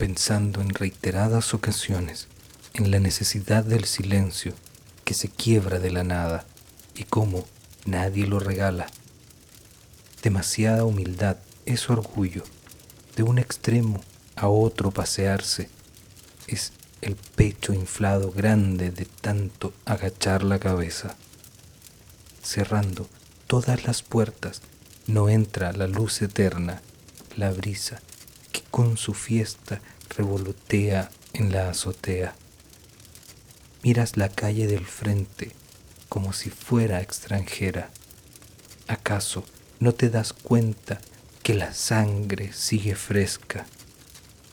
pensando en reiteradas ocasiones en la necesidad del silencio que se quiebra de la nada y cómo nadie lo regala. Demasiada humildad es orgullo, de un extremo a otro pasearse, es el pecho inflado grande de tanto agachar la cabeza. Cerrando todas las puertas, no entra la luz eterna, la brisa con su fiesta revolotea en la azotea. Miras la calle del frente como si fuera extranjera. ¿Acaso no te das cuenta que la sangre sigue fresca?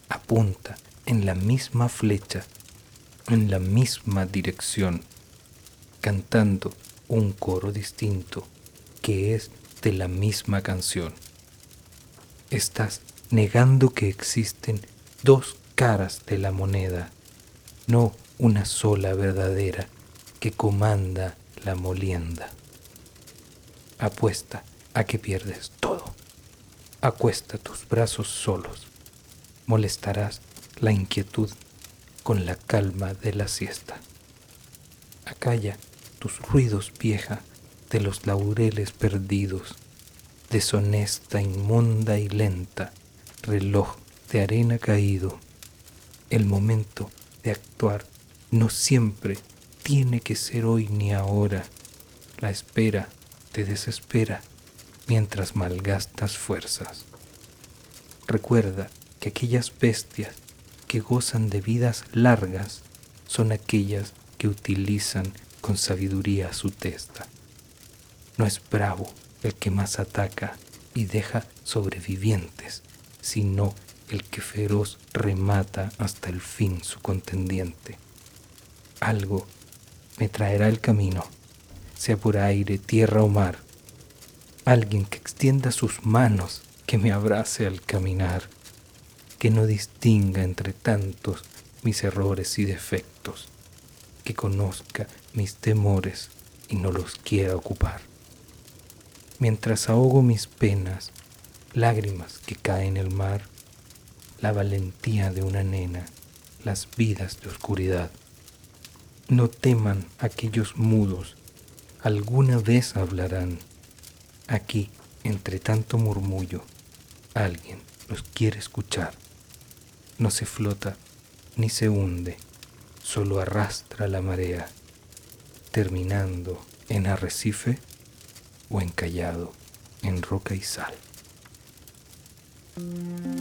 Apunta en la misma flecha, en la misma dirección, cantando un coro distinto que es de la misma canción. Estás negando que existen dos caras de la moneda, no una sola verdadera que comanda la molienda. Apuesta a que pierdes todo. Acuesta tus brazos solos. Molestarás la inquietud con la calma de la siesta. Acalla tus ruidos vieja de los laureles perdidos, deshonesta, inmunda y lenta, reloj de arena caído. El momento de actuar no siempre tiene que ser hoy ni ahora. La espera te desespera mientras malgastas fuerzas. Recuerda que aquellas bestias que gozan de vidas largas son aquellas que utilizan con sabiduría su testa. No es bravo el que más ataca y deja sobrevivientes, sino el que feroz remata hasta el fin su contendiente algo me traerá el camino, sea por aire, tierra o mar. Alguien que extienda sus manos, que me abrace al caminar, que no distinga entre tantos mis errores y defectos, que conozca mis temores y no los quiera ocupar. Mientras ahogo mis penas, lágrimas que caen en el mar, la valentía de una nena, las vidas de oscuridad. No teman aquellos mudos, alguna vez hablarán. Aquí, entre tanto murmullo, alguien los quiere escuchar. No se flota ni se hunde, solo arrastra la marea, terminando en arrecife o encallado en roca y sal. Thank you.